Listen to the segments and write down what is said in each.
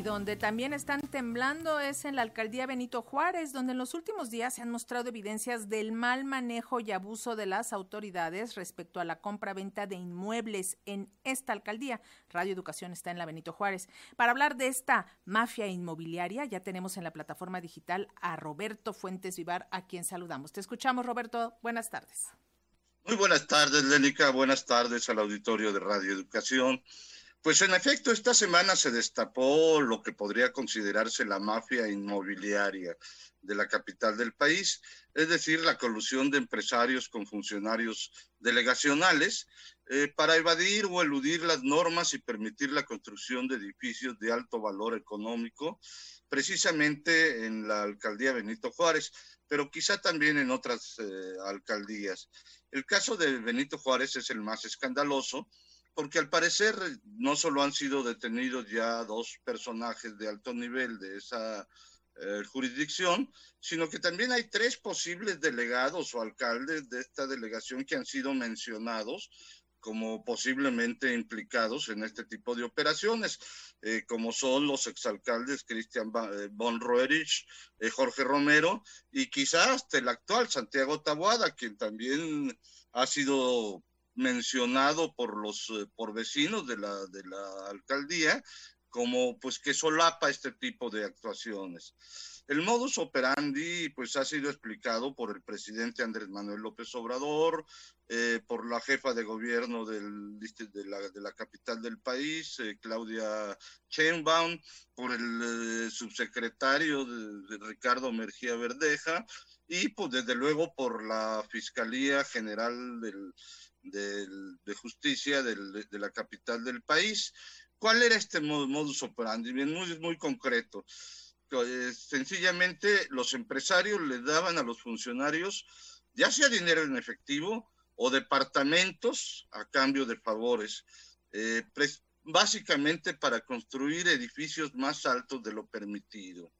Y donde también están temblando es en la alcaldía Benito Juárez, donde en los últimos días se han mostrado evidencias del mal manejo y abuso de las autoridades respecto a la compra-venta de inmuebles en esta alcaldía. Radio Educación está en la Benito Juárez. Para hablar de esta mafia inmobiliaria, ya tenemos en la plataforma digital a Roberto Fuentes Vivar, a quien saludamos. Te escuchamos, Roberto. Buenas tardes. Muy buenas tardes, Lénica. Buenas tardes al auditorio de Radio Educación. Pues en efecto, esta semana se destapó lo que podría considerarse la mafia inmobiliaria de la capital del país, es decir, la colusión de empresarios con funcionarios delegacionales eh, para evadir o eludir las normas y permitir la construcción de edificios de alto valor económico, precisamente en la alcaldía Benito Juárez, pero quizá también en otras eh, alcaldías. El caso de Benito Juárez es el más escandaloso porque al parecer no solo han sido detenidos ya dos personajes de alto nivel de esa eh, jurisdicción, sino que también hay tres posibles delegados o alcaldes de esta delegación que han sido mencionados como posiblemente implicados en este tipo de operaciones, eh, como son los exalcaldes Cristian von eh, Roerich, Jorge Romero y quizás hasta el actual Santiago Taboada, quien también ha sido mencionado por los eh, por vecinos de la de la alcaldía como pues que solapa este tipo de actuaciones. El modus operandi pues ha sido explicado por el presidente Andrés Manuel López Obrador, eh, por la jefa de gobierno del, de, la, de la capital del país, eh, Claudia Sheinbaum, por el subsecretario de, de Ricardo Mergía Verdeja y pues desde luego por la Fiscalía General del, de justicia de la capital del país. ¿Cuál era este modus operandi? Bien, muy, muy concreto. Eh, sencillamente los empresarios le daban a los funcionarios ya sea dinero en efectivo o departamentos a cambio de favores, eh, básicamente para construir edificios más altos de lo permitido.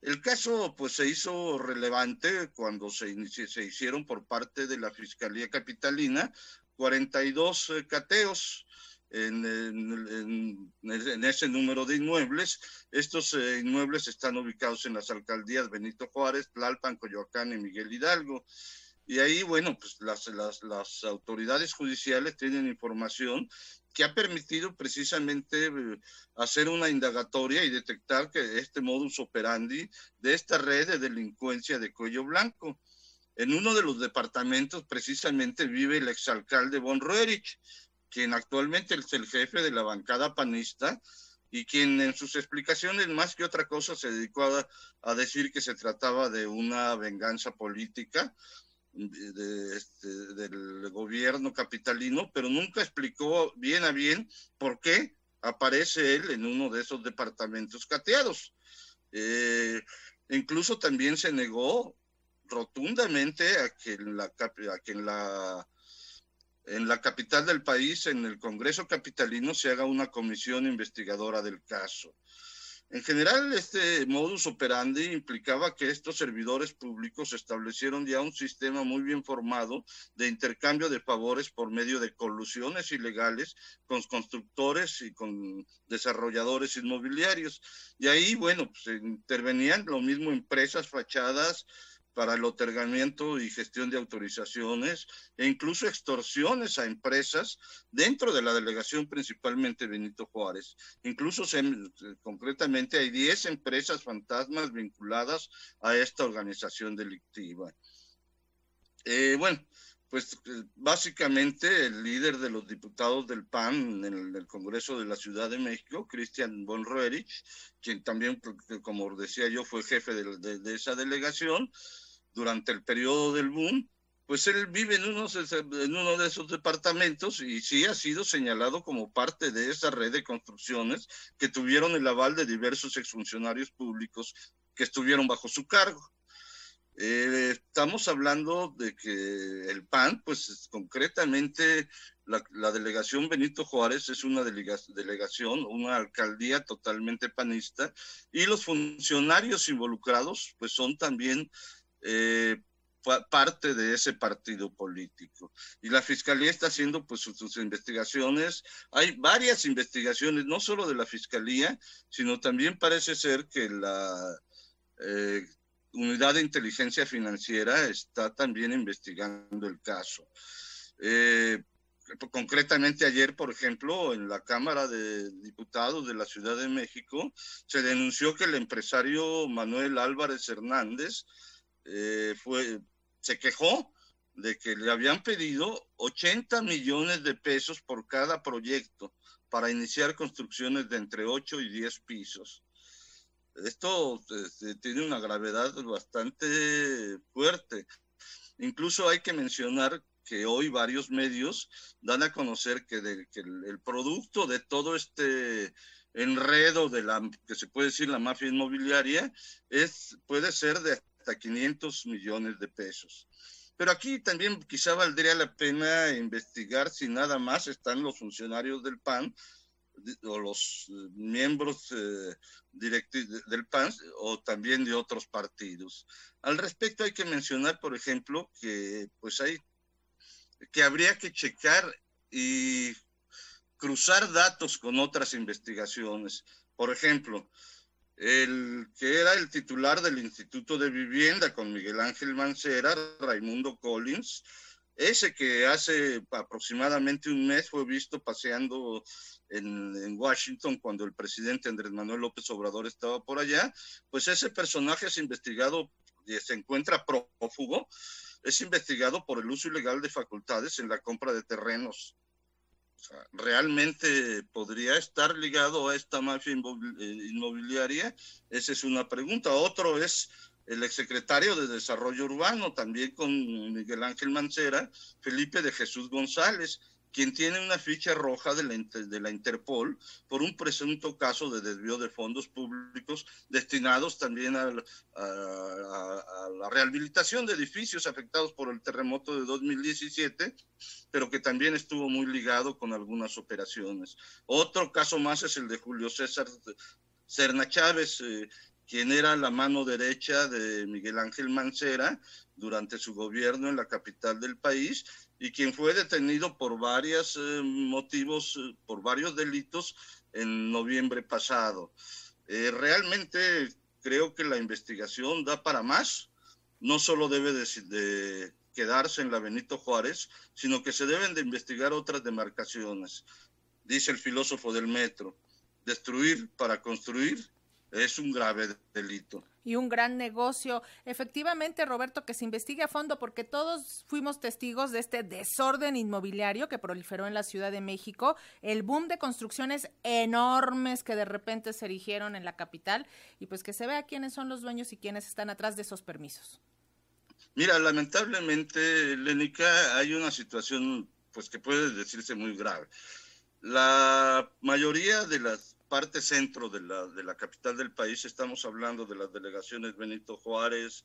El caso pues se hizo relevante cuando se, se hicieron por parte de la Fiscalía Capitalina 42 eh, cateos en, en, en, ese número de inmuebles. Estos eh, inmuebles están ubicados en las alcaldías Benito Juárez, Tlalpan, Coyoacán y Miguel Hidalgo. Y ahí, bueno, pues las, las, las autoridades judiciales tienen información que ha permitido precisamente eh, hacer una indagatoria y detectar que este modus operandi de esta red de delincuencia de cuello blanco. En uno de los departamentos precisamente vive el exalcalde Von Roerich, quien actualmente es el jefe de la bancada panista y quien en sus explicaciones más que otra cosa se dedicó a, a decir que se trataba de una venganza política este, del gobierno capitalino, pero nunca explicó bien a bien por qué aparece él en uno de esos departamentos cateados. Eh, incluso también se negó rotundamente a que en la, a que en la en la capital del país, en el Congreso Capitalino, se haga una comisión investigadora del caso. En general, este modus operandi implicaba que estos servidores públicos establecieron ya un sistema muy bien formado de intercambio de favores por medio de colusiones ilegales con constructores y con desarrolladores inmobiliarios. Y ahí, bueno, pues intervenían lo mismo empresas, fachadas, para el otorgamiento y gestión de autorizaciones e incluso extorsiones a empresas dentro de la delegación principalmente Benito Juárez. Incluso se, concretamente hay 10 empresas fantasmas vinculadas a esta organización delictiva. Eh, bueno, pues básicamente el líder de los diputados del PAN en el, Congreso de la Ciudad de México, Cristian von Roerich, quien también, como decía yo, fue jefe de, de esa delegación, durante el periodo del boom, pues él vive en, unos, en uno de esos departamentos y sí ha sido señalado como parte de esa red de construcciones que tuvieron el aval de diversos exfuncionarios públicos que estuvieron bajo su cargo. Eh, estamos hablando de que el PAN, pues concretamente la, delegación Benito Juárez es una delegación, una alcaldía totalmente panista, y los funcionarios involucrados, pues son también eh, parte de ese partido político. Y la fiscalía está haciendo pues sus, investigaciones. Hay varias investigaciones, no solo de la fiscalía, sino también parece ser que la eh, unidad de inteligencia financiera está también investigando el caso. Eh, concretamente ayer, por ejemplo, en la Cámara de Diputados de la Ciudad de México, se denunció que el empresario Manuel Álvarez Hernández eh, fue, se quejó de que le habían pedido 80 millones de pesos por cada proyecto para iniciar construcciones de entre 8 y 10 pisos. Esto este, tiene una gravedad bastante fuerte. Incluso hay que mencionar que hoy varios medios dan a conocer que, el, producto de todo este enredo de la que se puede decir la mafia inmobiliaria es puede ser de hasta 500 millones de pesos. Pero aquí también quizá valdría la pena investigar si nada más están los funcionarios del PAN o los eh, miembros eh, del PAN o también de otros partidos. Al respecto hay que mencionar, por ejemplo, que pues hay que habría que checar y cruzar datos con otras investigaciones. Por ejemplo, el que era el titular del Instituto de Vivienda con Miguel Ángel Mancera, Raimundo Collins, ese que hace aproximadamente un mes fue visto paseando en, en, Washington cuando el presidente Andrés Manuel López Obrador estaba por allá, pues ese personaje es investigado y se encuentra prófugo es investigado por el uso ilegal de facultades en la compra de terrenos. ¿Realmente podría estar ligado a esta mafia eh, inmobiliaria? Esa es una pregunta. Otro es el exsecretario de Desarrollo Urbano, también con Miguel Ángel Mancera, Felipe de Jesús González, quien tiene una ficha roja de la, de la, Interpol por un presunto caso de desvío de fondos públicos destinados también a, la rehabilitación de edificios afectados por el terremoto de 2017, pero que también estuvo muy ligado con algunas operaciones. Otro caso más es el de Julio César Serna Chávez, eh, quien era la mano derecha de Miguel Ángel Mancera durante su gobierno en la capital del país y quien fue detenido por varios eh, motivos, eh, por varios delitos en noviembre pasado. Eh, realmente creo que la investigación da para más, no solo debe de, quedarse en la Benito Juárez, sino que se deben de investigar otras demarcaciones, dice el filósofo del metro, destruir para construir es un grave delito. Y un gran negocio. Efectivamente, Roberto, que se investigue a fondo porque todos fuimos testigos de este desorden inmobiliario que proliferó en la Ciudad de México, el boom de construcciones enormes que de repente se erigieron en la capital y pues que se vea quiénes son los dueños y quiénes están atrás de esos permisos. Mira, lamentablemente, Lénica, hay una situación pues que puede decirse muy grave. La mayoría de las parte centro de la, de la capital del país, estamos hablando de las delegaciones Benito Juárez,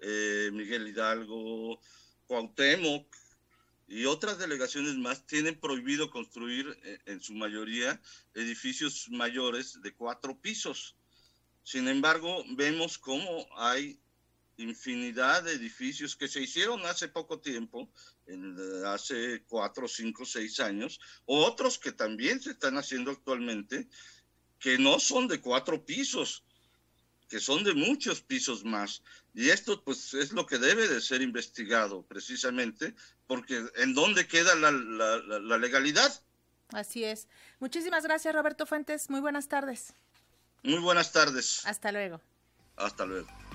eh, Miguel Hidalgo, Cuauhtémoc y otras delegaciones más, tienen prohibido construir eh, en su mayoría edificios mayores de cuatro pisos. Sin embargo, vemos cómo hay infinidad de edificios que se hicieron hace poco tiempo, en, eh, hace cuatro, cinco, seis años, otros que también se están haciendo actualmente, que no son de cuatro pisos, que son de muchos pisos más. Y esto pues es lo que debe de ser investigado precisamente, porque ¿en dónde queda la, la legalidad? Así es. Muchísimas gracias Roberto Fuentes. Muy buenas tardes. Muy buenas tardes. Hasta luego. Hasta luego.